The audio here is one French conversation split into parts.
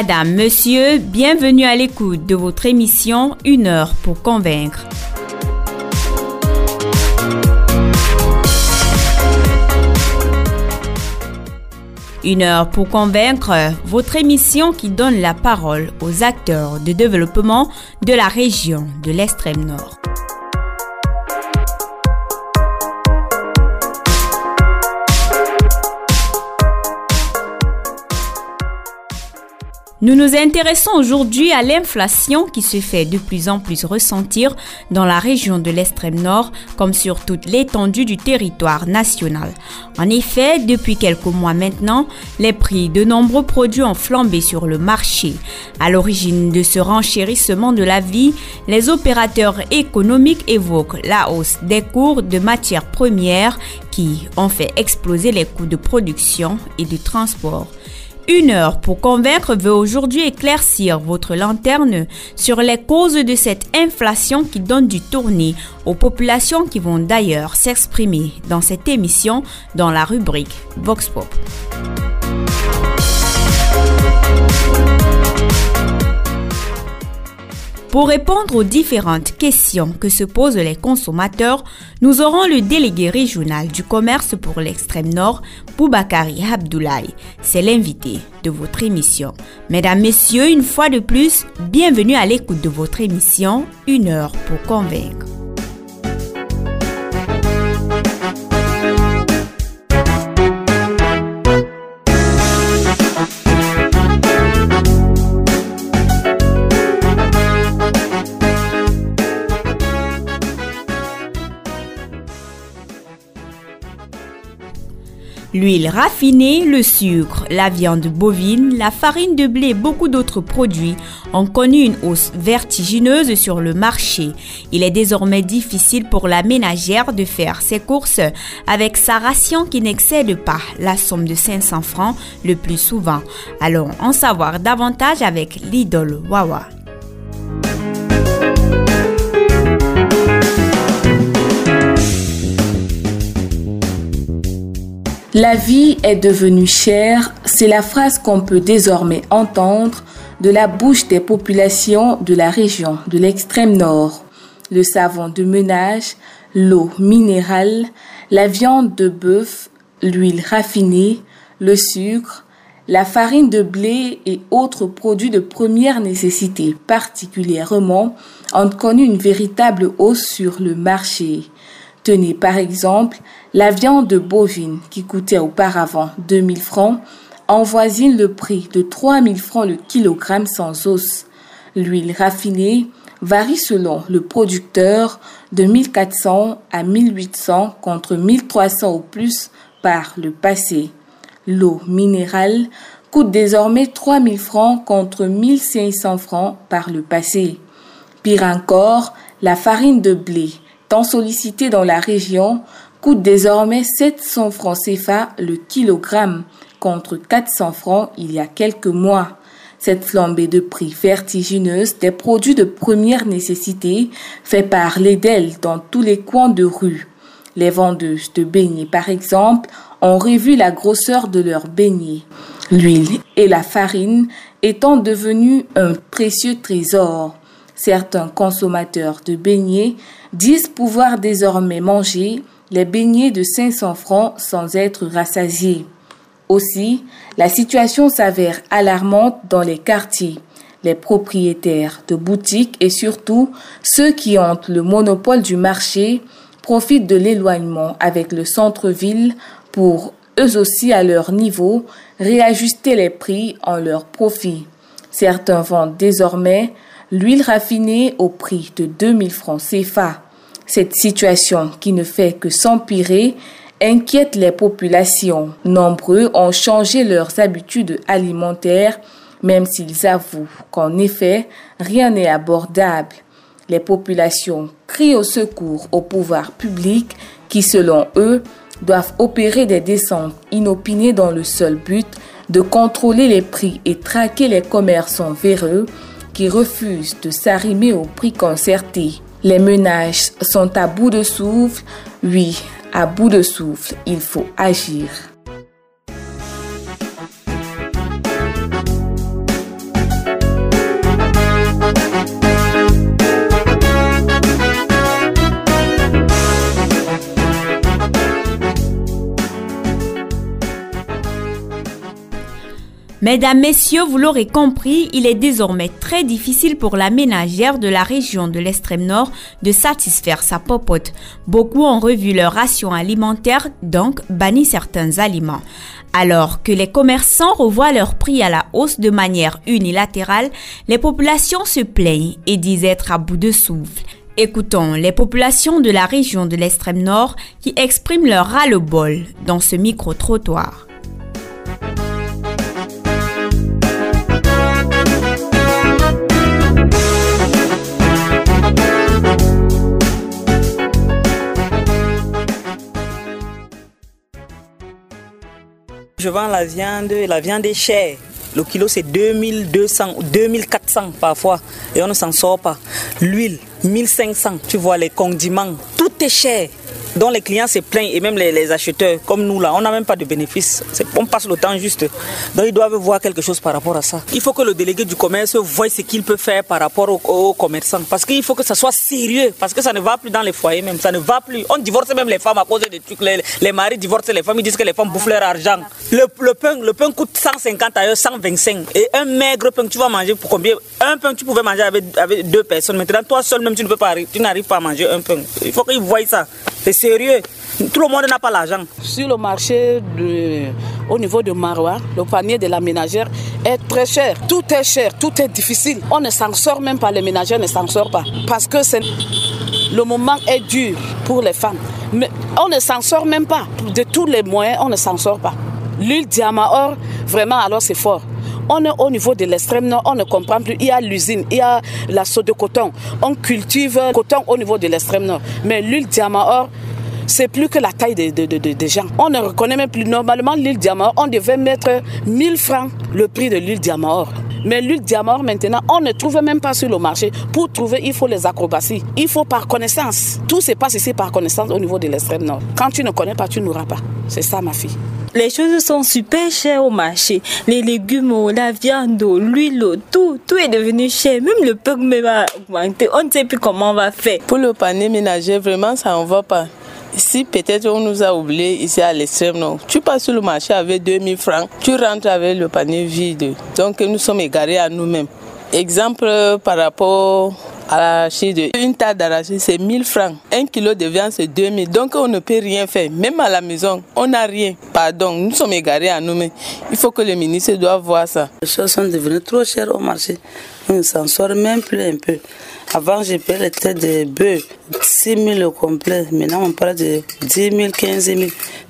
Madame, Monsieur, bienvenue à l'écoute de votre émission Une heure pour convaincre. Une heure pour convaincre, votre émission qui donne la parole aux acteurs de développement de la région de l'extrême nord. Nous nous intéressons aujourd'hui à l'inflation qui se fait de plus en plus ressentir dans la région de l'extrême nord comme sur toute l'étendue du territoire national. En effet, depuis quelques mois maintenant, les prix de nombreux produits ont flambé sur le marché. À l'origine de ce renchérissement de la vie, les opérateurs économiques évoquent la hausse des cours de matières premières qui ont fait exploser les coûts de production et de transport. Une heure pour convaincre veut aujourd'hui éclaircir votre lanterne sur les causes de cette inflation qui donne du tournis aux populations qui vont d'ailleurs s'exprimer dans cette émission dans la rubrique Vox Pop. Pour répondre aux différentes questions que se posent les consommateurs, nous aurons le délégué régional du commerce pour l'extrême nord, Boubakari Abdoulaye. C'est l'invité de votre émission. Mesdames, Messieurs, une fois de plus, bienvenue à l'écoute de votre émission Une heure pour convaincre. L'huile raffinée, le sucre, la viande bovine, la farine de blé et beaucoup d'autres produits ont connu une hausse vertigineuse sur le marché. Il est désormais difficile pour la ménagère de faire ses courses avec sa ration qui n'excède pas la somme de 500 francs le plus souvent. Allons en savoir davantage avec l'idole Wawa. La vie est devenue chère, c'est la phrase qu'on peut désormais entendre de la bouche des populations de la région de l'extrême nord. Le savon de ménage, l'eau minérale, la viande de bœuf, l'huile raffinée, le sucre, la farine de blé et autres produits de première nécessité particulièrement ont connu une véritable hausse sur le marché. Tenez par exemple la viande bovine qui coûtait auparavant 2000 francs en voisine le prix de 3000 francs le kilogramme sans os. L'huile raffinée varie selon le producteur de 1400 à 1800 contre 1300 au plus par le passé. L'eau minérale coûte désormais 3000 francs contre 1500 francs par le passé. Pire encore, la farine de blé tant sollicité dans la région, coûte désormais 700 francs CFA le kilogramme contre 400 francs il y a quelques mois. Cette flambée de prix vertigineuse des produits de première nécessité fait parler d'elle dans tous les coins de rue. Les vendeuses de beignets, par exemple, ont revu la grosseur de leurs beignets. L'huile et la farine étant devenues un précieux trésor. Certains consommateurs de beignets disent pouvoir désormais manger les beignets de 500 francs sans être rassasiés. Aussi, la situation s'avère alarmante dans les quartiers. Les propriétaires de boutiques et surtout ceux qui ont le monopole du marché profitent de l'éloignement avec le centre-ville pour, eux aussi à leur niveau, réajuster les prix en leur profit. Certains vendent désormais l'huile raffinée au prix de 2000 francs CFA. Cette situation qui ne fait que s'empirer inquiète les populations. Nombreux ont changé leurs habitudes alimentaires, même s'ils avouent qu'en effet, rien n'est abordable. Les populations crient au secours au pouvoir public qui, selon eux, doivent opérer des descentes inopinées dans le seul but de contrôler les prix et traquer les commerçants véreux qui refusent de s'arrimer au prix concerté. Les ménages sont à bout de souffle. Oui, à bout de souffle, il faut agir. Mesdames, Messieurs, vous l'aurez compris, il est désormais très difficile pour la ménagère de la région de l'extrême nord de satisfaire sa popote. Beaucoup ont revu leur ration alimentaire, donc banni certains aliments. Alors que les commerçants revoient leurs prix à la hausse de manière unilatérale, les populations se plaignent et disent être à bout de souffle. Écoutons les populations de la région de l'extrême nord qui expriment leur ras-le-bol dans ce micro-trottoir. Je vends la viande, la viande est chère. Le kilo c'est 2200 ou 2400 parfois et on ne s'en sort pas. L'huile, 1500. Tu vois les condiments, tout est cher dont les clients se plaignent et même les, acheteurs, comme nous là, on n'a même pas de bénéfice. On passe le temps juste. Donc ils doivent voir quelque chose par rapport à ça. Il faut que le délégué du commerce voie ce qu'il peut faire par rapport aux, commerçants. Parce qu'il faut que ça soit sérieux. Parce que ça ne va plus dans les foyers même. Ça ne va plus. On divorce même les femmes à cause des trucs. Les, maris divorcent les femmes. Ils disent que les femmes bouffent leur argent. Le, pain, le pain coûte 150 ailleurs, 125. Et un maigre pain, tu vas manger pour combien? Un pain, tu pouvais manger avec, avec deux personnes. Maintenant, toi seul même, tu ne pas, n'arrives pas à manger un pain. Il faut qu'ils voient ça. C'est sérieux. Tout le monde n'a pas l'argent. Sur le marché au niveau de Marois, le panier de la ménagère est très cher. Tout est cher, tout est difficile. On ne s'en sort même pas, les ménagères ne s'en sortent pas. Parce que le moment est dur pour les femmes. Mais on ne s'en sort même pas. De tous les moyens, on ne s'en sort pas. L'huile diamant vraiment, alors c'est fort. On est au niveau de l'extrême nord, on ne comprend plus. Il y a l'usine, il y a la sauce de coton. On cultive coton au niveau de l'extrême nord. Mais l'huile diamant c'est plus que la taille des gens. On ne reconnaît même plus. Normalement, l'huile diamant, on devait mettre 1000 francs le prix de l'huile diamant. Mais l'huile diamant, maintenant, on ne trouve même pas sur le marché. Pour trouver, il faut les acrobaties. Il faut par connaissance. Tout se passe ici par connaissance au niveau de l'extrême nord. Quand tu ne connais pas, tu n'auras pas. C'est ça, ma fille. Les choses sont super chères au marché. Les légumes, la viande, l'huile, tout, tout est devenu cher. Même le pain va augmenter. On ne sait plus comment on va faire. Pour le panier ménager, vraiment, ça n'en va pas. Ici, peut-être on nous a oublié ici à l'extrême nord. Tu passes sur le marché avec 2000 francs, tu rentres avec le panier vide. Donc nous sommes égarés à nous-mêmes. Exemple par rapport Une tasse d'arachide, c'est 1000 francs. Un kilo de viande, c'est 2000. Donc, on ne peut rien faire. Même à la maison, on n'a rien. Pardon, nous sommes égarés à nous-mêmes. Il faut que le ministre doit voir ça. Les choses sont devenues trop chères au marché. On ne s'en sort même plus un peu. Avant, j'ai payé les têtes de bœuf, 6 000 au complet. Maintenant, on parle de 10 000, 15 000.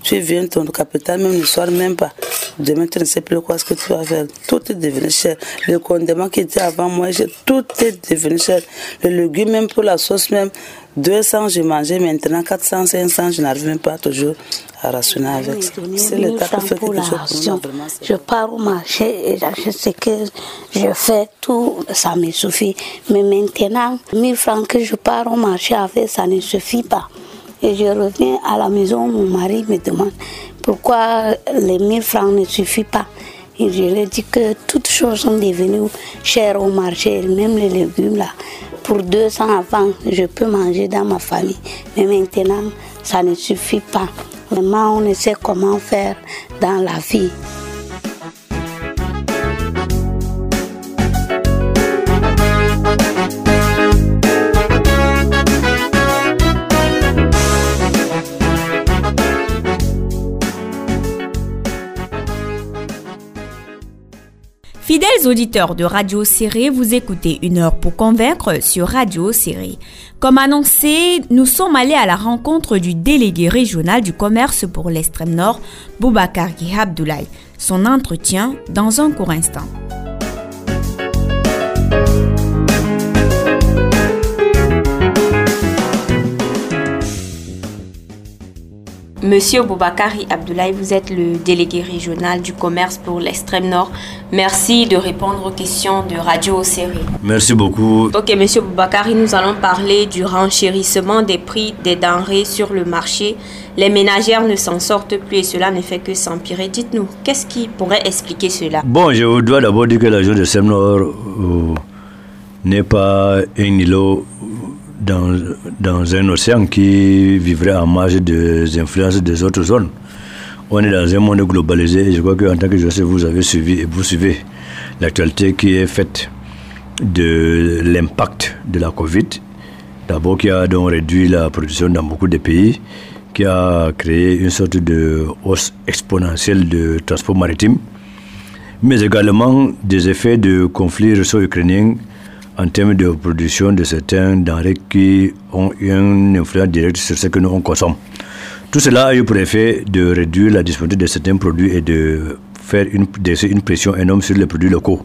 Tu viens, ton capital même ne sort même pas. Demain, tu ne sais plus quoi ce que tu vas faire. Tout est devenu cher. Le condiment qui était avant moi, tout est devenu cher. Le légume, même pour la sauce même, 200, je mangeais maintenant 400, 500, je n'arrive même pas toujours à rationner avec. C'est le cas fait quelque chose Je pars au marché et j'achète ce que je fais, tout, ça me suffit. Mais maintenant, 1000 francs que je pars au marché avec, ça ne suffit pas. Et je reviens à la maison, mon mari me demande pourquoi les 1000 francs ne suffisent pas. Et je lui dis que toutes choses sont devenues chères au marché, même les légumes là pour 200 avant, je peux manger dans ma famille. Mais maintenant, ça ne suffit pas. Vraiment, on ne sait comment faire dans la vie. Fidèles auditeurs de Radio Série, vous écoutez une heure pour convaincre sur Radio Série. Comme annoncé, nous sommes allés à la rencontre du délégué régional du commerce pour l'extrême nord, Boubacar Abdoulaye. Son entretien dans un court instant. Monsieur Boubakari Abdoulaye, vous êtes le délégué régional du commerce pour l'extrême nord. Merci de répondre aux questions de Radio Série. Merci beaucoup. Ok, Monsieur Boubakari, nous allons parler du renchérissement des prix des denrées sur le marché. Les ménagères ne s'en sortent plus et cela ne fait que s'empirer. Dites-nous, qu'est-ce qui pourrait expliquer cela? Bon, je dois d'abord dire que la région de l'extrême nord euh, n'est pas un îlot dans, un océan qui vivrait en marge des influences des autres zones. on est dans un monde globalisé et je crois qu'en tant que journaliste, vous avez suivi et vous suivez l'actualité qui est faite de l'impact de la Covid. D'abord, qui a donc réduit la production dans beaucoup de pays, qui a créé une sorte de hausse exponentielle de transport maritime, mais également des effets de conflit russo-ukrainien en termes de production de certains denrées qui ont une influence directe sur ce que nous on consomme. Tout cela a eu pour effet de réduire la disponibilité de certains produits et de faire une, pression énorme sur les produits locaux,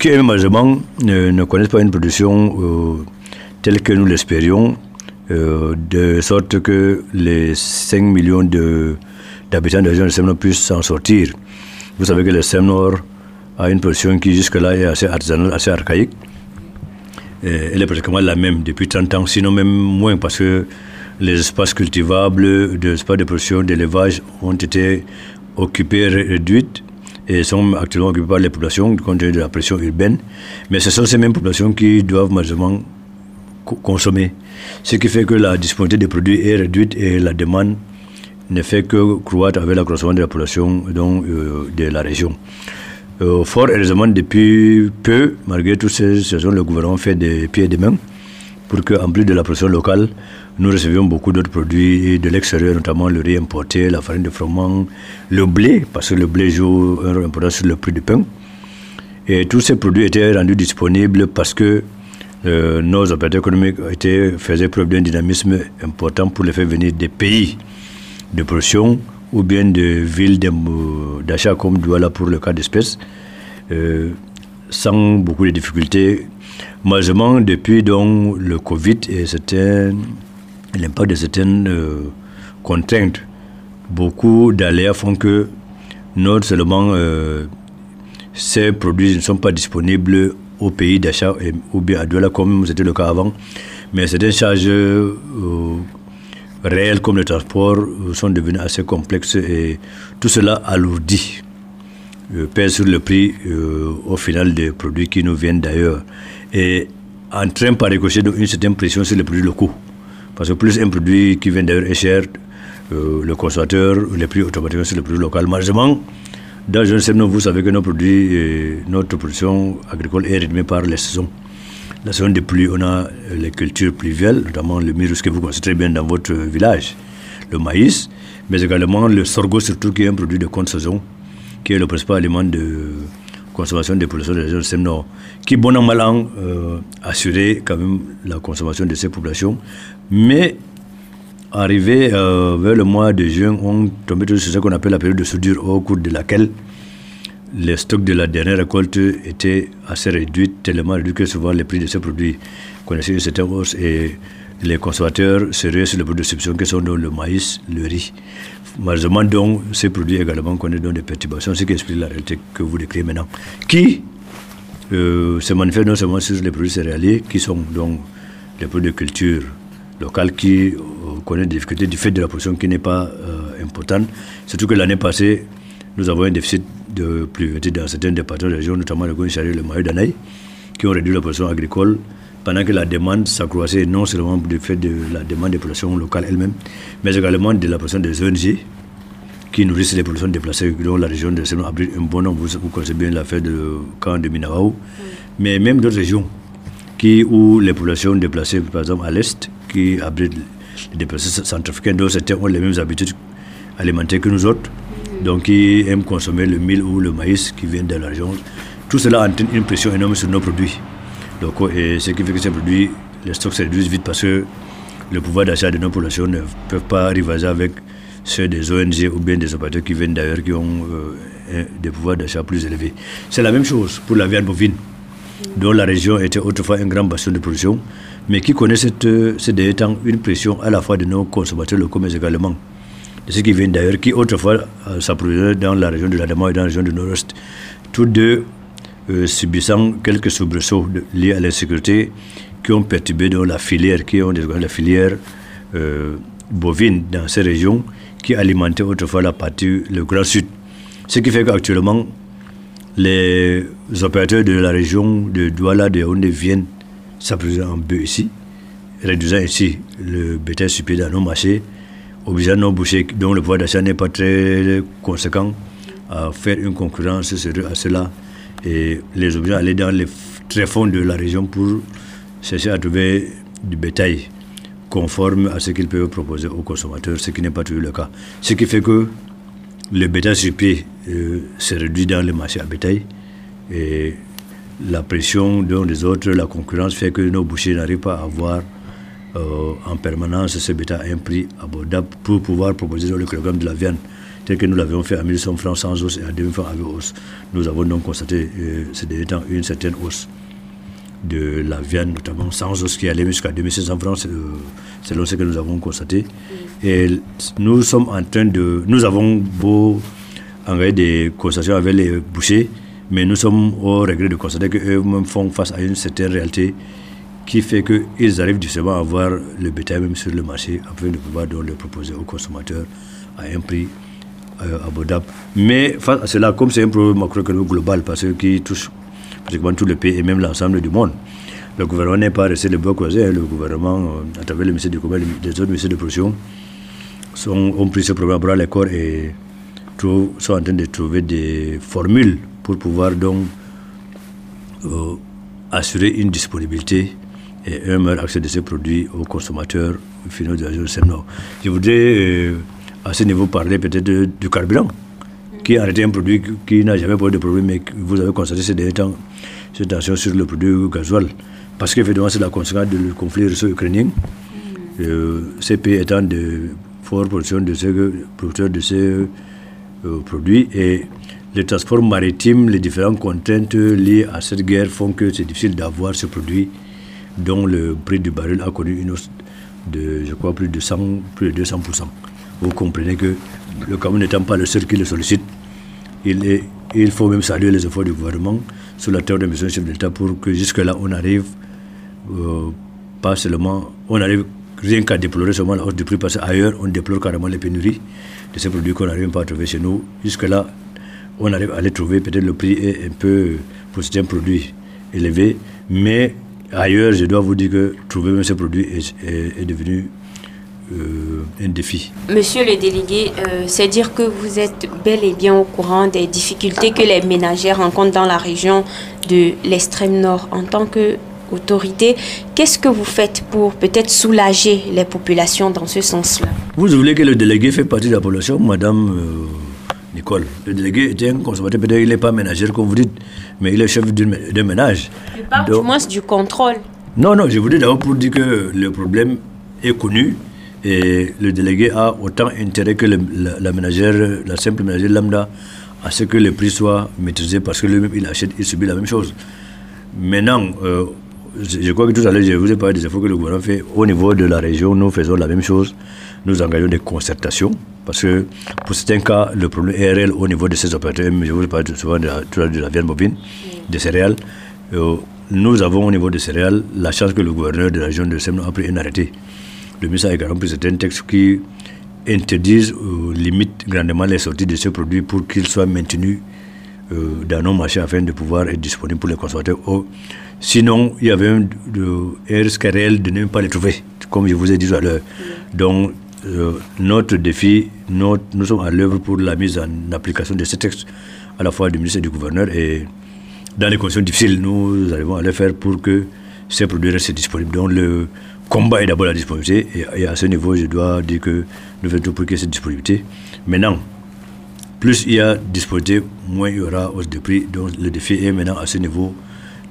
qui malheureusement ne, ne connaissent pas une production euh, telle que nous l'espérions, euh, de sorte que les 5 millions d'habitants de, la région de Semnor puissent s'en sortir. Vous savez que le Semnor a une production qui jusque-là est assez artisanale, assez archaïque. Euh, elle est pratiquement la même depuis 30 ans, sinon même moins, parce que les espaces cultivables, les espaces de production, d'élevage ont été occupés, réduits et sont actuellement occupés par les populations compte tenu de la pression urbaine. Mais ce sont ces mêmes populations qui doivent malheureusement consommer. Ce qui fait que la disponibilité des produits est réduite et la demande ne fait que croître avec la croissance de la population donc, euh, de la région. Euh, fort heureusement, depuis peu, malgré toutes ces saisons, le gouvernement fait des pieds et des mains pour qu'en plus de la production locale, nous recevions beaucoup d'autres produits de l'extérieur, notamment le riz importé, la farine de froment, le blé, parce que le blé joue un rôle important sur le prix du pain. Et tous ces produits étaient rendus disponibles parce que euh, nos opérateurs économiques étaient, faisaient preuve d'un dynamisme important pour les faire venir des pays de production ou bien de villes d'achat comme Douala pour le cas d'espèces, euh, sans beaucoup de difficultés. Malheureusement, depuis donc, le Covid et l'impact de certaines euh, contraintes, beaucoup d'aléas font que non seulement euh, ces produits ne sont pas disponibles au pays d'achat ou bien à Douala comme c'était le cas avant, mais certaines charges réels comme le transport euh, sont devenus assez complexes et tout cela alourdit, euh, pèse sur le prix euh, au final des produits qui nous viennent d'ailleurs et entraîne par ricochet une certaine pression sur les produits locaux. Parce que plus un produit qui vient d'ailleurs est cher, le consommateur, les prix automatiquement sur le produit local. Malheureusement, dans le vous savez que nos produits, notre production agricole est rythmée par les saisons. La saison de pluie, on a les cultures pluviales, notamment le mirus que vous connaissez bien dans votre village, le maïs, mais également le sorgho, surtout qui est un produit de compte saison, qui est le principal aliment de consommation des populations de la région du Nord, qui, bon an, mal an, euh, assurait quand même la consommation de ces populations. Mais arrivé euh, vers le mois de juin, on tombait sur ce qu'on appelle la période de soudure, au cours de laquelle les stocks de la dernière récolte étaient assez réduits, tellement réduits que souvent les prix de ces produits connaissaient une certaine hausse et les consommateurs seraient sur les produits de substitution qui sont le maïs, le riz. Malheureusement, donc, ces produits également connaissent donc des perturbations, ce qui explique la réalité que vous décrivez maintenant, qui euh, se manifeste non seulement sur les produits céréaliers, qui sont donc des produits de culture locale qui euh, connaissent des difficultés du fait de la production qui n'est pas euh, importante. Surtout que l'année passée, nous avons un déficit de pluviométrie dans certains départements de la région, notamment le Gounchari et le Maï d'Anaï, qui ont réduit la production agricole pendant que la demande s'accroissait non seulement du fait de la demande des populations locales elles-mêmes, mais également de la production des ONG qui nourrissent les populations déplacées dont la région de Sénon abrite un bon nombre. Vous, connaissez bien l'affaire de camp de Minawao, mais même d'autres régions qui, où les populations déplacées, par exemple à l'Est, qui abritent les déplacés centrafricains, dont certains ont les mêmes habitudes alimentaires que nous autres, donc qui aiment consommer le mil ou le maïs qui vient de la région. Tout cela entraîne une pression énorme sur nos produits. Donc, et ce qui fait que ces produits, les stocks se réduisent vite parce que le pouvoir d'achat de nos populations ne peuvent pas rivaliser avec ceux des ONG ou bien des opérateurs qui viennent d'ailleurs qui ont euh, des pouvoirs d'achat plus élevés. C'est la même chose pour la viande bovine, dont la région était autrefois un grand bastion de production, mais qui connaît cette, ces derniers temps une pression à la fois de nos consommateurs locaux, mais également de qui viennent d'ailleurs, qui autrefois euh, dans la région de l'Adama et dans la région du Nord-Est, tous deux euh, subissant quelques soubresauts liés à l'insécurité qui ont perturbé dans la filière, qui ont la filière euh, bovine dans ces régions, qui alimentaient autrefois la partie, le Grand Sud. Ce qui fait qu'actuellement, les opérateurs de la région de Douala, de Yaoundé viennent s'approvisionner en bœuf ici, réduisant ainsi le bétail sur dans nos marchés obligeant nos bouchers dont le pouvoir d'achat n'est pas très conséquent à faire une concurrence à cela et les obligeant à aller dans les tréfonds de la région pour chercher à trouver du bétail conforme à ce qu'ils peuvent proposer aux consommateurs, ce qui n'est pas toujours le cas. Ce qui fait que le bétail sur pied euh, se réduit dans les marchés à bétail et la pression des autres, la concurrence fait que nos bouchers n'arrivent pas à avoir euh, en permanence ce bétail à un prix abordable pour pouvoir proposer le kilogramme de la viande tel que nous l'avions fait à 1100 francs sans os et à 2000 francs avec os. Nous avons donc constaté euh, ces derniers temps une certaine hausse de la viande, notamment sans os qui allait jusqu'à 2500 francs, euh, selon ce que nous avons constaté. Et nous sommes en train de. Nous avons beau envoyer des conversations avec les bouchers, mais nous sommes au regret de constater qu'eux-mêmes font face à une certaine réalité qui fait qu'ils arrivent justement à avoir le bétail même sur le marché afin de pouvoir donc le proposer aux consommateurs à un prix euh, abordable. Mais face à cela, comme c'est un problème macroéconomique global, parce que touche pratiquement tous les pays et même l'ensemble du monde, le gouvernement n'est pas resté le bras croisé. Hein. Le gouvernement, euh, à travers le ministère du commerce et les autres ministères de production, sont, ont pris ce problème à bras le corps et sont en train de trouver des formules pour pouvoir donc euh, assurer une disponibilité et un meilleur accès de ces produits aux consommateurs finaux de la région Je voudrais euh, à ce niveau parler peut-être du carburant, qui a été un produit qui n'a jamais posé de problème, mais vous avez constaté ces derniers temps cette tension sur le produit gasoil. Parce qu'évidemment, c'est la conséquence du conflit russo-ukrainien. Euh, ces pays étant de fortes producteurs de ces, producteurs de ces euh, produits et les transports maritimes, les différentes contraintes liées à cette guerre font que c'est difficile d'avoir ce produit dont le prix du baril a connu une hausse de, je crois, plus de, 100, plus de 200%. Vous comprenez que le Cameroun n'étant pas le seul qui le sollicite, il, faut même saluer les efforts du gouvernement sur la terre de mission chef d'État pour que jusque-là, on arrive, euh, pas seulement, on arrive rien qu'à déplorer seulement la hausse du prix, parce qu'ailleurs, on déplore carrément les pénuries de ces produits qu'on n'arrive pas à trouver chez nous. Jusque-là, on arrive à les trouver. Peut-être le prix est un peu, pour certains produits, élevé. Mais ailleurs, je dois vous dire que trouver même ces produits est, devenu euh, un défi. Monsieur le délégué, euh, c'est dire que vous êtes bel et bien au courant des difficultés que les ménagères rencontrent dans la région de l'extrême nord. En tant qu'autorité, qu'est-ce que vous faites pour peut-être soulager les populations dans ce sens-là? Vous voulez que le délégué fait partie de la population, madame euh, Nicole. Le délégué était un consommateur, peut-être il n'est pas ménagère comme vous dites, mais il est chef d'un ménage. Je parle du moins du contrôle. Non, non, je vous dis d'abord pour dire que le problème est connu et le délégué a autant intérêt que la, ménagère, la simple ménagère lambda, à ce que les prix soient maîtrisés parce que lui-même il achète, il subit la même chose. Maintenant, euh, je, crois que tout à l'heure, je vous ai parlé des efforts que le gouvernement fait. Au niveau de la région, nous faisons la même chose. Nous engageons des concertations parce que pour certains cas, le problème est réel au niveau de ces opérateurs. Je vous parle souvent de la, de la viande bovine, des céréales. Euh, nous avons au niveau des céréales la chance que le gouverneur de la région de Semno a pris un arrêté. Le ministre a également pris certains textes qui interdisent ou limitent grandement les sorties de ces produits pour qu'ils soient maintenus euh, dans nos marchés afin de pouvoir être disponibles pour les consommateurs. Oh, sinon, il y avait un, risque réel de ne pas les trouver, comme je vous ai dit tout à l'heure. Donc, euh, notre défi, nous sommes à l'œuvre pour la mise en application de ces textes, à la fois du ministre et du gouverneur. Et dans les conditions difficiles, nous arrivons à le faire pour que ces produits restent disponibles. Donc le combat est d'abord la disponibilité. Et, à ce niveau, je dois dire que nous faisons tout pour ait cette disponibilité. Maintenant, plus il y a disponibilité, moins il y aura hausse de prix. Donc le défi est maintenant à ce niveau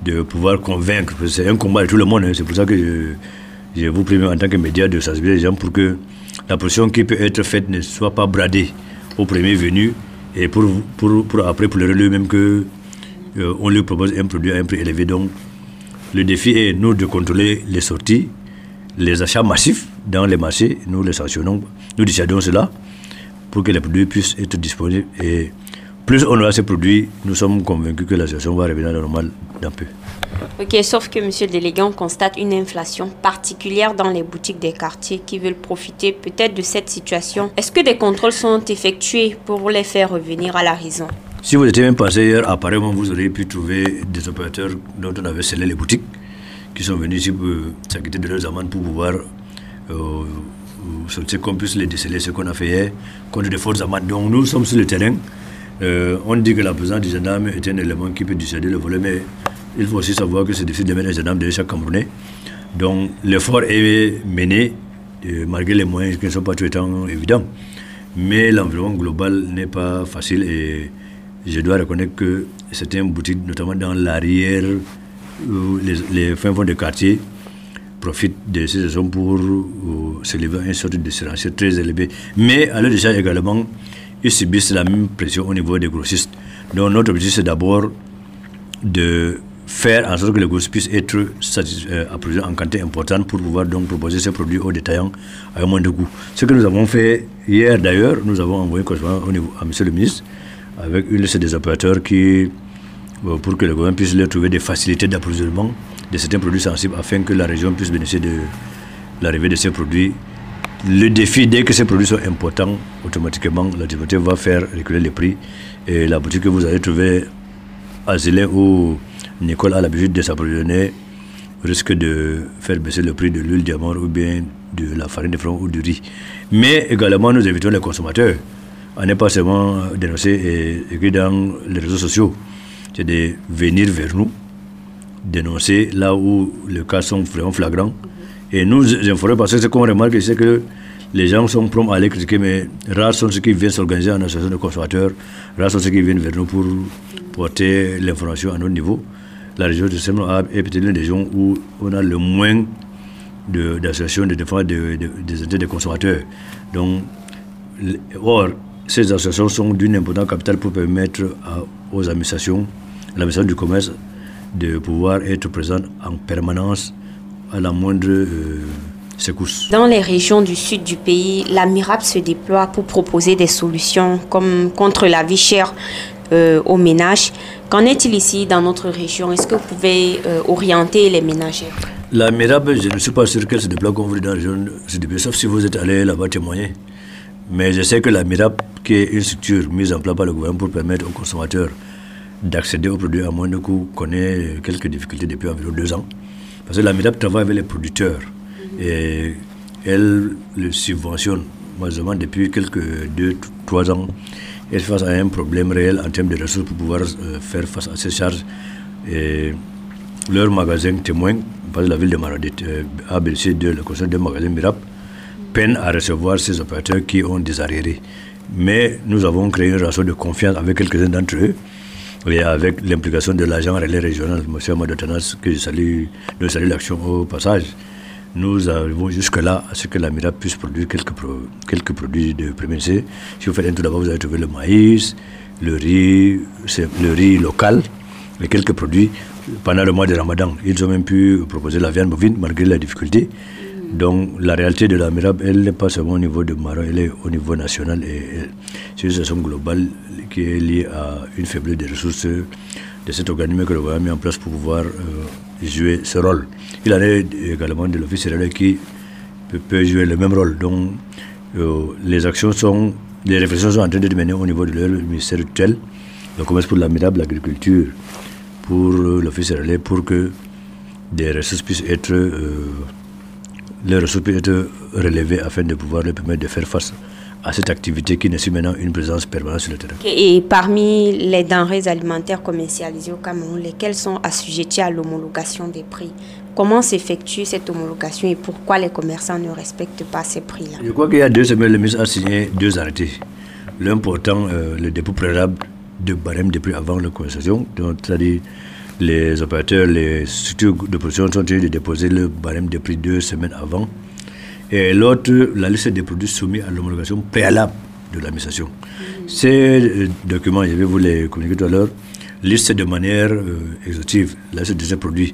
de pouvoir convaincre. C'est un combat de tout le monde. Hein. C'est pour ça que je, je vous prie en tant que média de sensibiliser les gens pour que la pression qui peut être faite ne soit pas bradée au premier venu et pour, pour, pour après pour le relever même que euh, on lui propose un produit à un prix élevé. Donc le défi est nous de contrôler les sorties, les achats massifs dans les marchés. Nous les sanctionnons, nous décidons cela pour que les produits puissent être disponibles. Et plus on aura ces produits, nous sommes convaincus que la situation va revenir à la normale d'un peu. Ok, sauf que, monsieur le délégué, on constate une inflation particulière dans les boutiques des quartiers qui veulent profiter peut-être de cette situation. Est-ce que des contrôles sont effectués pour les faire revenir à la raison? Si vous étiez même passé hier, apparemment, vous auriez pu trouver des opérateurs dont on avait scellé les boutiques qui sont venus ici pour s'acquitter de leurs amendes pour pouvoir euh, qu'on puisse les déceler, ce qu'on a fait hier, contre des forces amendes. Donc nous sommes sur le terrain. Euh, on dit que la présence du gendarme est un élément qui peut dissuader le volet, mais il faut aussi savoir que c'est difficile de mettre un gendarme de chaque Camerounais. Donc l'effort est mené, euh, malgré les moyens qui ne sont pas tout étant évidents. Mais l'environnement global n'est pas facile et je dois reconnaître que certaines boutiques, notamment dans l'arrière, les, les fins fonds de quartier, profitent de ces raisons pour euh, s'élever à une sorte de très élevée. Mais à déjà également, ils subissent la même pression au niveau des grossistes. Donc notre objectif, c'est d'abord de faire en sorte que les grossistes puissent être euh, en quantité importante pour pouvoir donc proposer ces produits aux détaillants à moins de coût. Ce que nous avons fait hier d'ailleurs, nous avons envoyé un au niveau à M. le ministre avec une liste des opérateurs qui, euh, pour que le gouvernement puisse leur trouver des facilités d'approvisionnement de certains produits sensibles afin que la région puisse bénéficier de l'arrivée de ces produits le défi, dès que ces produits sont importants, automatiquement, la difficulté va faire reculer les prix. Et la boutique que vous allez trouver à Zélé ou Nicole a l'habitude de s'approvisionner risque de faire baisser le prix de l'huile diamant ou bien de la farine de front ou du riz. Mais également, nous évitons les consommateurs à ne pas seulement dénoncer et écrire dans les réseaux sociaux, c'est de venir vers nous, dénoncer là où les cas sont vraiment flagrants et nous informer parce que ce qu'on remarque, c'est que les gens sont prompts à aller critiquer, mais rares sont ceux qui viennent s'organiser en association de consommateurs, rares sont ceux qui viennent vers nous pour porter l'information à notre niveau. La région de Semno est peut-être l'une des régions où on a le moins d'associations de, défense des intérêts des consommateurs. Donc, or, ces associations sont d'une importance capitale pour permettre aux administrations, à l'administration du commerce, de pouvoir être présentes en permanence à la moindre euh, secousse. Dans les régions du sud du pays, la MIRAP se déploie pour proposer des solutions comme contre la vie chère euh, aux ménages. Qu'en est-il ici dans notre région? Est-ce que vous pouvez euh, orienter les ménagères? La MIRAP, je ne suis pas sûr qu'elle se déploie comme vous dans la région, sauf si vous êtes allé là-bas témoigner. Mais je sais que la MIRAP, qui est une structure mise en place par le gouvernement pour permettre aux consommateurs d'accéder aux produits à moins de coût, connaît quelques difficultés depuis environ deux ans. Parce que la MIDAP travaille avec les producteurs et elle le subventionne. Malheureusement, depuis quelques deux, trois ans, elle face à un problème réel en termes de ressources pour pouvoir euh, faire face à ces charges. Leur magasin témoin, par la ville de Maradi, euh, ABC2, le conseil de magasin MIRAP, peine à recevoir ces opérateurs qui ont des arriérés. Mais nous avons créé une relation de confiance avec quelques-uns d'entre eux et avec l'implication de l'agent relais régional, M. Amadou Tanas, que je salue, je salue l'action au passage, nous arrivons jusque-là à ce que la MIRA puisse produire quelques, produits de premier. Si vous faites un tour d'abord, vous allez trouver le maïs, le riz, le riz local, et quelques produits. Pendant le mois de Ramadan, ils ont même pu proposer la viande bovine malgré la difficulté. Donc la réalité de la MIRAB, elle n'est pas seulement au niveau de Maroc, elle est au niveau national et c'est une situation globale qui est liée à une faiblesse des ressources de cet organisme que le gouvernement a mis en place pour pouvoir euh, jouer ce rôle. Il en est également de l'office qui peut, jouer le même rôle. Donc euh, les actions sont, les réflexions sont en train de mener au niveau de leur ministère actuel, le commerce pour la MIRAB, l'agriculture, pour euh, l'office relais, pour que des ressources puissent être les ressources peuvent être relevées afin de pouvoir leur permettre de faire face à cette activité qui nécessite maintenant une présence permanente sur le terrain. Et parmi les denrées alimentaires commercialisées au Cameroun, lesquelles sont assujetties à l'homologation des prix? Comment s'effectue cette homologation et pourquoi les commerçants ne respectent pas ces prix-là? Je crois qu'il y a deux semaines, le ministre a signé deux arrêtés. L'un portant euh, le dépôt préalable de barème de prix avant la conversation, c'est-à-dire les opérateurs, les structures de production sont en train de déposer le barème de prix deux semaines avant. Et l'autre, la liste des produits soumis à l'homologation préalable de l'administration. Ces euh, documents, je vais vous les communiquer tout à l'heure, listent de manière euh, exhaustive la liste de ces produits.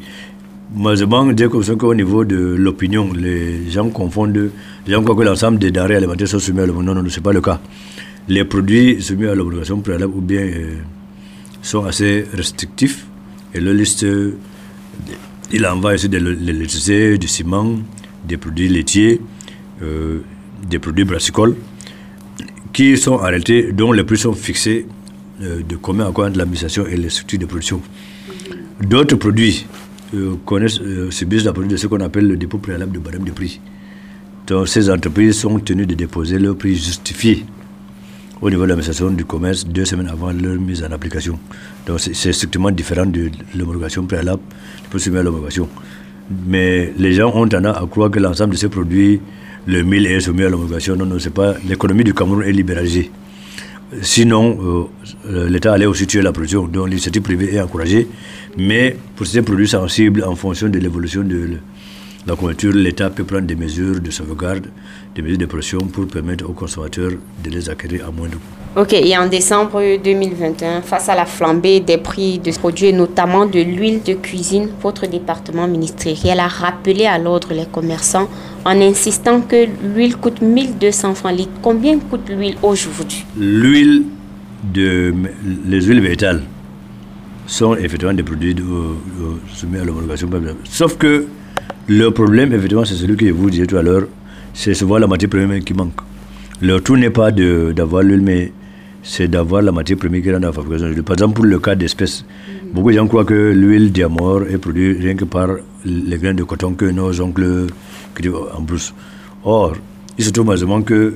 Malheureusement, dès qu'au niveau de l'opinion, les gens confondent, les gens croient que l'ensemble des denrées alimentaires sont soumis à l'homologation. Non, non, ce n'est pas le cas. Les produits soumis à l'homologation préalable ou bien euh, sont assez restrictifs et le liste, il envoie ici de l'électricité, du ciment, des produits laitiers, euh, des produits brassicoles, qui sont arrêtés, dont les prix sont fixés euh, de à quoi de l'administration et les structures de production. D'autres produits euh, connaissent, subissent la production de ce qu'on appelle le dépôt préalable de barème de prix. Donc ces entreprises sont tenues de déposer leur prix justifié au niveau de l'administration du commerce deux semaines avant leur mise en application. Donc c'est strictement différent de l'homologation préalable pour soumettre l'homologation. Mais les gens ont tendance à croire que l'ensemble de ces produits, le mille est soumis à l'homologation. Non, non, c'est pas. L'économie du Cameroun est libéralisée. Sinon, euh, l'État allait aussi tuer la production. Donc l'initiative privée est encouragée. Mais pour ces produits sensibles, en fonction de l'évolution de la couverture, l'État peut prendre des mesures de sauvegarde, des mesures de pression pour permettre aux consommateurs de les acquérir à moins de coût. Ok, et en décembre 2021, face à la flambée des prix de produits, notamment de l'huile de cuisine, votre département ministériel a rappelé à l'ordre les commerçants en insistant que l'huile coûte 1200 francs litre. Combien coûte l'huile aujourd'hui? L'huile de les huiles végétales sont effectivement des produits de, soumis à l'homologation. Sauf que le problème, effectivement, c'est celui que je vous disais tout à l'heure, c'est souvent la matière première qui manque. Le tout n'est pas d'avoir l'huile, mais c'est d'avoir la matière première qui rentre dans la fabrication. Par exemple, pour le cas d'espèces, beaucoup de gens croient que l'huile diamor est produite rien que par les grains de coton que nos oncles en brousse. Or, il se trouve malheureusement que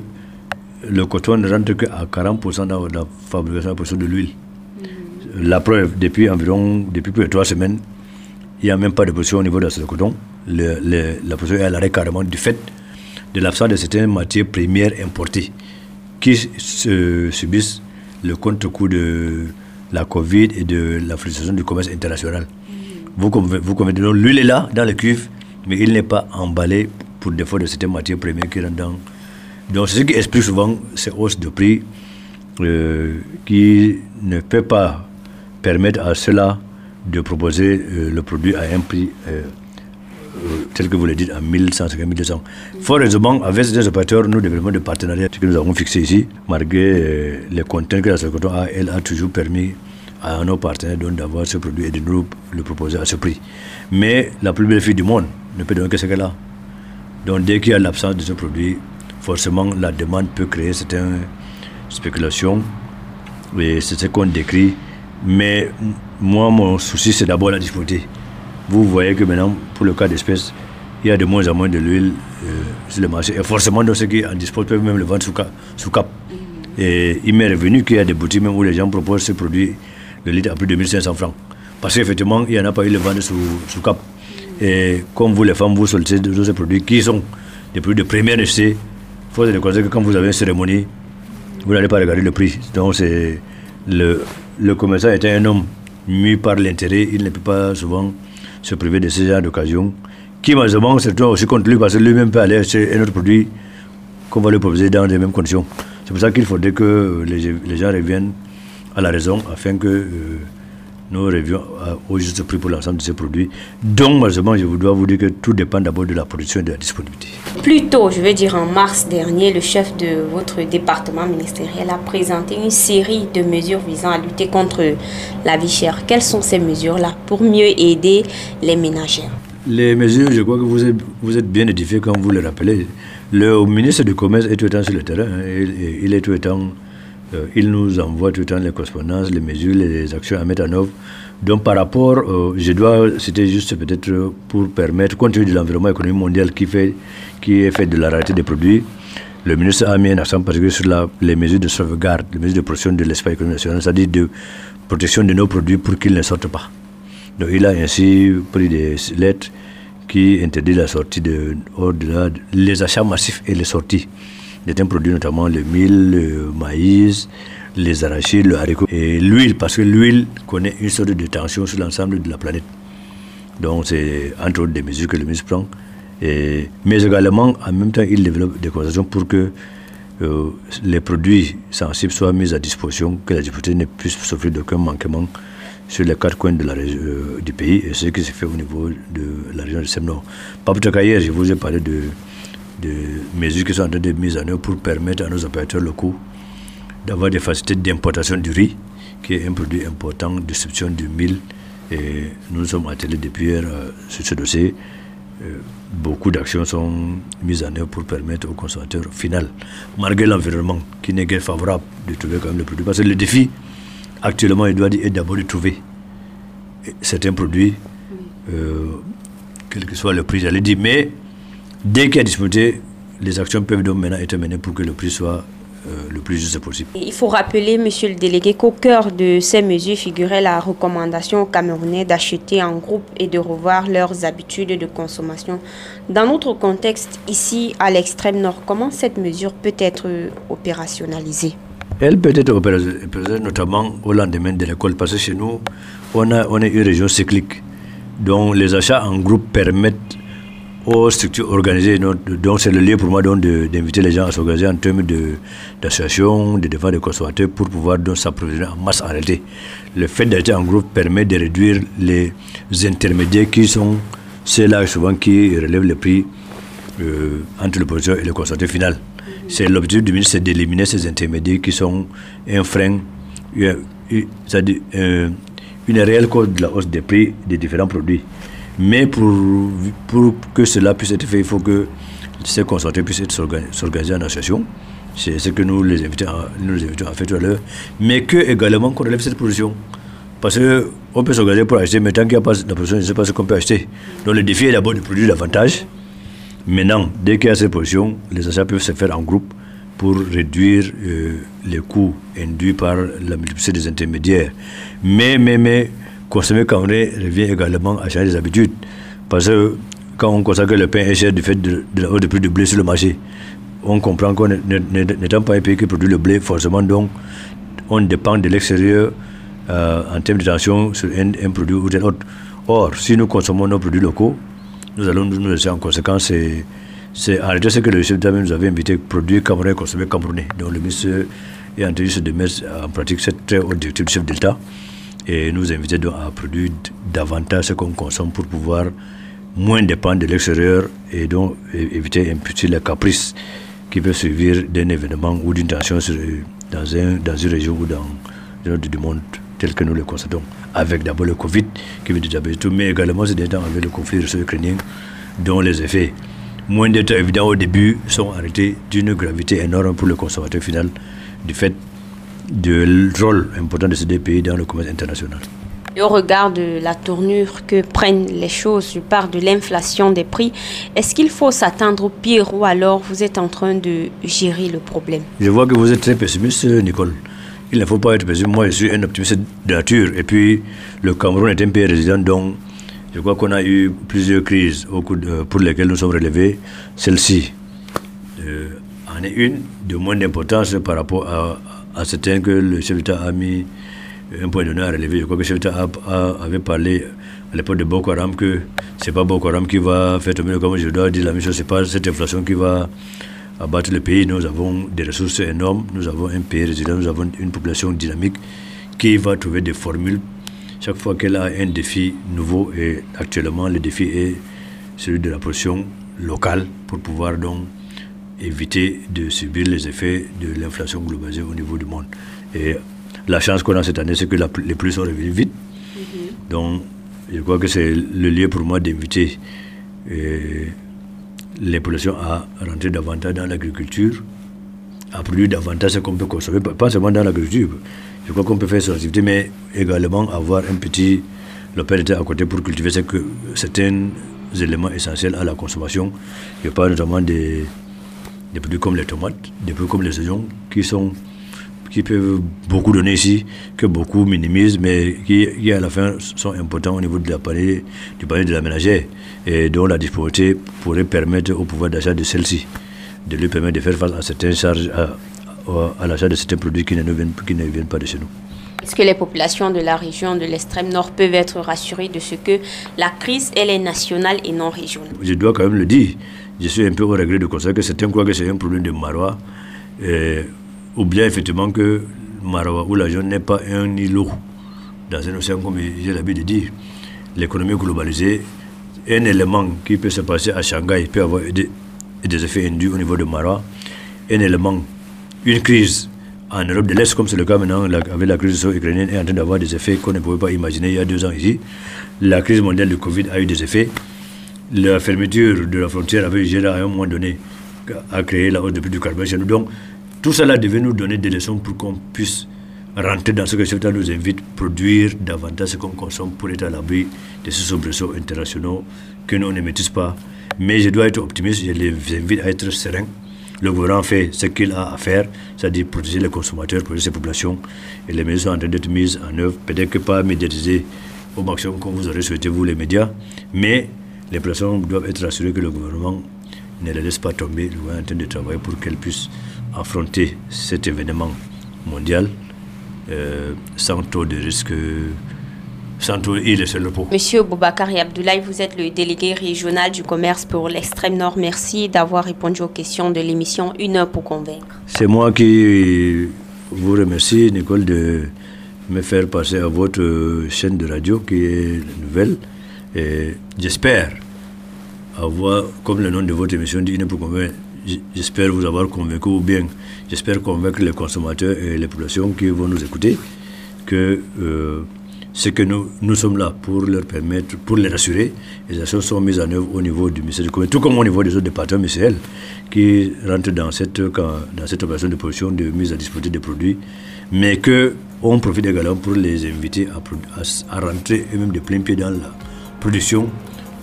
le coton ne rentre qu'à 40% dans la fabrication de l'huile. La preuve, depuis environ depuis plus de trois semaines, il n'y a même pas de production au niveau de ce coton. La production est à l'arrêt carrément du fait de l'absence de certaines matières premières importées qui subissent le contre-coup de la Covid et de la frustration du commerce international. Vous, vous convenez l'huile est là, dans le cuivre, mais il n'est pas emballé pour défaut de certaines matières premières qui rentrent dans. Donc, c'est ce qui explique souvent ces hausses de prix euh, qui ne peut pas permettre à cela de proposer euh, le produit à un prix euh, tel que vous le dites, à 1150, 1200. Fort avec ces opérateurs, nous développons des partenariats que nous avons fixés ici, malgré les contraintes que la Socoton a, elle a toujours permis à nos partenaires d'avoir ce produit et de nous le proposer à ce prix. Mais la plus belle fille du monde ne peut donner que ce qu'elle a. Donc dès qu'il y a l'absence de ce produit, forcément la demande peut créer certaines spéculations et c'est ce qu'on décrit. Mais moi, mon souci, c'est d'abord la disponibilité. Vous voyez que maintenant, pour le cas d'espèces, il y a de moins en moins de l'huile euh, sur le marché. Et forcément, ceux qui en disposent peuvent même le vendre sous cap. Et il m'est revenu qu'il y a des boutiques même où les gens proposent ce produit, le litre à plus de 1500 francs. Parce qu'effectivement, il n'y en a pas eu le vendre sous, cap. Et comme vous, les femmes, vous sollicitez de ces produits qui sont des produits de première nécessité, il faut reconnaître que quand vous avez une cérémonie, vous n'allez pas regarder le prix. Donc, c'est le, le commerçant était un homme mis par l'intérêt, il ne peut pas souvent se priver de ces genre d'occasions, qui malheureusement se retrouve aussi contre lui parce que lui-même peut aller acheter un autre produit qu'on va lui proposer dans les mêmes conditions. C'est pour ça qu'il faudrait que les, gens reviennent à la raison afin que euh, nous revions au juste prix pour l'ensemble de ces produits. Donc, malheureusement, je dois vous dire que tout dépend d'abord de la production et de la disponibilité. Plus tôt, je veux dire en mars dernier, le chef de votre département ministériel a présenté une série de mesures visant à lutter contre la vie chère. Quelles sont ces mesures-là pour mieux aider les ménagères? Les mesures, je crois que vous êtes, vous êtes bien édifié quand vous le rappelez. Le ministre du Commerce est tout le temps sur le terrain. Hein. il, il est tout le temps euh, il nous envoie tout le temps les correspondances, les mesures, les actions à mettre en œuvre. Donc par rapport, euh, je dois, c'était juste peut-être pour permettre, compte tenu de l'environnement économique mondial qui, fait, qui est fait de la rareté des produits, le ministre a mis un accent particulier sur les mesures de sauvegarde, les mesures de protection de l'espace économique national, c'est-à-dire de protection de nos produits pour qu'ils ne sortent pas. Donc il a ainsi pris des lettres qui interdisent la sortie de, au-delà, les achats massifs et les sorties un produits, notamment le mil, le maïs, les arachides, le haricot et l'huile, parce que l'huile connaît une sorte de tension sur l'ensemble de la planète. Donc c'est entre autres des mesures que le ministre prend. Mais également, en même temps, il développe des conversations pour que euh, les produits sensibles soient mis à disposition, que la distribution ne puisse souffrir d'aucun manquement sur les quatre coins de la euh, du pays, et ce qui se fait au niveau de la région de Semnor. Pas plus tard je vous ai parlé de de mesures qui sont en train d'être mises en œuvre pour permettre à nos opérateurs locaux d'avoir des facilités d'importation du riz, qui est un produit important, distribution du mil. Et nous sommes attelés depuis hier euh, sur ce dossier. Euh, beaucoup d'actions sont mises en œuvre pour permettre aux consommateurs final, malgré l'environnement qui n'est guère favorable, de trouver quand même le produit. Parce que le défi, actuellement, il doit être d'abord de trouver certains produits, euh, quel que soit le prix, j'allais dire, mais Dès qu'il y a les actions peuvent donc maintenant être menées pour que le prix soit euh, le plus juste possible. Il faut rappeler, monsieur le délégué, qu'au cœur de ces mesures figurait la recommandation aux Camerounais d'acheter en groupe et de revoir leurs habitudes de consommation. Dans notre contexte, ici à l'extrême nord, comment cette mesure peut être opérationnalisée? Elle peut être opérationnalisée notamment au lendemain de l'école, parce que chez nous, on, a, on est une région cyclique, dont les achats en groupe permettent aux structures organisées. Donc, c'est le lieu pour moi d'inviter les gens à s'organiser en termes d'associations, de, de défense des consommateurs pour pouvoir s'approvisionner en masse en réalité. Le fait d'être en groupe permet de réduire les intermédiaires qui sont ceux-là souvent qui relèvent le prix euh, entre le producteur et le consommateur final. C'est l'objectif du ministre, c'est d'éliminer ces intermédiaires qui sont un frein, c'est-à-dire euh, une réelle cause de la hausse des prix des différents produits. Mais pour, pour que cela puisse être fait, il faut que ces consommateurs puissent s'organiser en association. C'est ce que nous les invitons à, nous les invitons à faire tout à l'heure. Mais que également qu'on relève cette production. Parce qu'on peut s'organiser pour acheter, mais tant qu'il n'y a pas la production, je ne sais pas ce qu'on peut acheter. Donc le défi est d'abord de produire davantage. Maintenant, dès qu'il y a cette production, les achats peuvent se faire en groupe pour réduire euh, les coûts induits par la multiplicité des intermédiaires. Mais, mais, mais, consommer camerounais revient également à changer des habitudes. Parce que quand on constate que le pain est cher du fait de, la hausse du prix du blé sur le marché, on comprend qu'on n'étant pas un pays qui produit le blé, forcément, donc, on dépend de l'extérieur euh, en termes de tension sur un, produit ou tel autre. Or, si nous consommons nos produits locaux, nous allons nous laisser en conséquence. C'est en réalité ce que le chef d'État nous avait invité, produire camerounais, consommer camerounais. Donc le ministre est en train de mettre en pratique cette très haute directive du chef d'État et nous inviter à produire davantage ce qu'on consomme pour pouvoir moins dépendre de l'extérieur et donc éviter un petit les caprices qui peuvent suivre d'un événement ou d'une tension dans, un, dans une région ou dans une du monde tel que nous le constatons. Avec d'abord le Covid qui veut déjà tout, mais également ces temps avec le conflit russo-ukrainien dont les effets, moins d'être évidents au début, sont arrêtés d'une gravité énorme pour le consommateur final du fait du rôle important de ces deux pays dans le commerce international. Et au regard de la tournure que prennent les choses par de l'inflation des prix, est-ce qu'il faut s'attendre au pire ou alors vous êtes en train de gérer le problème? Je vois que vous êtes très pessimiste, Nicole. Il ne faut pas être pessimiste. Moi, je suis un optimiste de nature. Et puis, le Cameroun est un pays résident dont je crois qu'on a eu plusieurs crises au pour lesquelles nous sommes relevés. Celle-ci euh, en est une de moins d'importance par rapport à, à certain que le chef d'État a mis un point d'honneur à relever. Je crois que le chef d'État avait parlé à l'époque de Boko Haram que ce n'est pas Boko Haram qui va faire tomber le comme je dois dire la même chose, ce n'est pas cette inflation qui va abattre le pays. Nous avons des ressources énormes, nous avons un pays résilient, nous avons une population dynamique qui va trouver des formules chaque fois qu'elle a un défi nouveau et actuellement le défi est celui de la production locale pour pouvoir donc éviter de subir les effets de l'inflation globalisée au niveau du monde. Et la chance qu'on a cette année, c'est que les prix sont revenus vite. Mm-hmm. Donc, je crois que c'est le lieu pour moi d'inviter euh, les populations à rentrer davantage dans l'agriculture, à produire davantage ce qu'on peut consommer, pas seulement dans l'agriculture. Je crois qu'on peut faire cette activité, mais également avoir un petit lopérité à côté pour cultiver certains éléments essentiels à la consommation. Je parle notamment des des produits comme les tomates, des produits comme les oignons, qui, sont, qui peuvent beaucoup donner ici, que beaucoup minimisent, mais qui, à la fin sont importants au niveau de la panier, du panier de la ménagère, et dont la disponibilité pourrait permettre au pouvoir d'achat de celle-ci, de lui permettre de faire face à certaines charges, à, à l'achat de certains produits qui ne, viennent, qui ne viennent pas de chez nous. Est-ce que les populations de la région de l'extrême nord peuvent être rassurées de ce que la crise, elle est nationale et non régionale? Je dois quand même le dire je suis un peu au regret de constater que certains croient que c'est un problème de Marois, ou bien effectivement que Marois ou la zone n'est pas un îlot dans un océan, comme j'ai l'habitude de dire. L'économie globalisée, un élément qui peut se passer à Shanghai peut avoir des, effets induits au niveau de Marois. Un élément, une crise en Europe de l'Est, comme c'est le cas maintenant avec la crise ukrainienne, est en train d'avoir des effets qu'on ne pouvait pas imaginer il y a deux ans ici. La crise mondiale du Covid a eu des effets la fermeture de la frontière avec Nigeria à un moment donné a créé la hausse du prix du carbone chez nous. Donc, tout cela devait nous donner des leçons pour qu'on puisse rentrer dans ce que ce nous invite, produire davantage ce qu'on consomme pour être à l'abri de ces soubresauts internationaux que nous ne maîtrisons pas. Mais je dois être optimiste, je les invite à être sereins. Le gouvernement fait ce qu'il a à faire, c'est-à-dire protéger les consommateurs, protéger ces populations. Et les mesures sont en train d'être mises en œuvre, peut-être que pas médiatisées au maximum comme vous aurez souhaité, vous les médias, mais les personnes doivent être rassurées que le gouvernement ne les laisse pas tomber. Le gouvernement est en train de travailler pour qu'elles puissent affronter cet événement mondial euh, sans trop de risques sans le pot. Monsieur Boubacar Abdoulaye, vous êtes le délégué régional du commerce pour l'extrême nord. Merci d'avoir répondu aux questions de l'émission Une heure pour convaincre. C'est moi qui vous remercie, Nicole, de me faire passer à votre chaîne de radio qui est nouvelle. Et j'espère avoir, comme le nom de votre émission dit, Une pour j'espère vous avoir convaincu ou bien j'espère convaincre les consommateurs et les populations qui vont nous écouter que euh, ce que nous, nous sommes là pour leur permettre, pour les rassurer. Les actions sont mises en œuvre au niveau du ministère du Commerce, tout comme au niveau des autres départements, c'est elle qui rentre dans cette, dans cette opération de production, de mise à disposition des produits, mais qu'on profite également pour les inviter à, à, rentrer eux-mêmes de plein pied dans la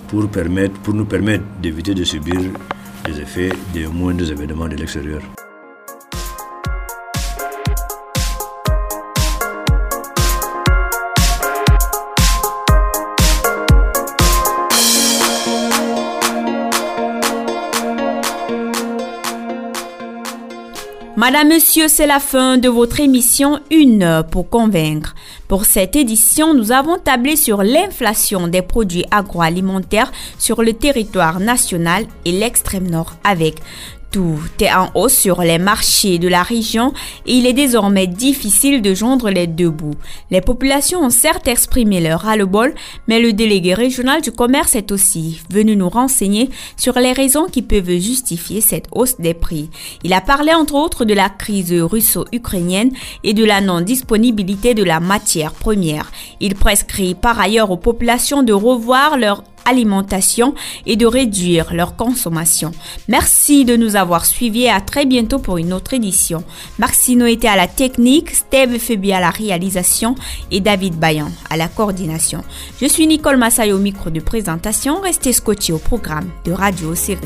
pour, pour nous permettre d'éviter de subir les effets des moindres événements de l'extérieur. Madame, Monsieur, c'est la fin de votre émission Une heure pour convaincre. Pour cette édition, nous avons tablé sur l'inflation des produits agroalimentaires sur le territoire national et l'extrême nord avec tout est en hausse sur les marchés de la région et il est désormais difficile de joindre les deux bouts. Les populations ont certes exprimé leur ras-le-bol, mais le délégué régional du commerce est aussi venu nous renseigner sur les raisons qui peuvent justifier cette hausse des prix. Il a parlé entre autres de la crise russo-ukrainienne et de la non-disponibilité de la matière première. Il prescrit par ailleurs aux populations de revoir leur alimentation et de réduire leur consommation. Merci de nous avoir suivis et à très bientôt pour une autre édition. Marcino était à la technique, Steve Febi à la réalisation et David Bayan à la coordination. Je suis Nicole Massayo au micro de présentation. Restez scotché au programme de Radio Série.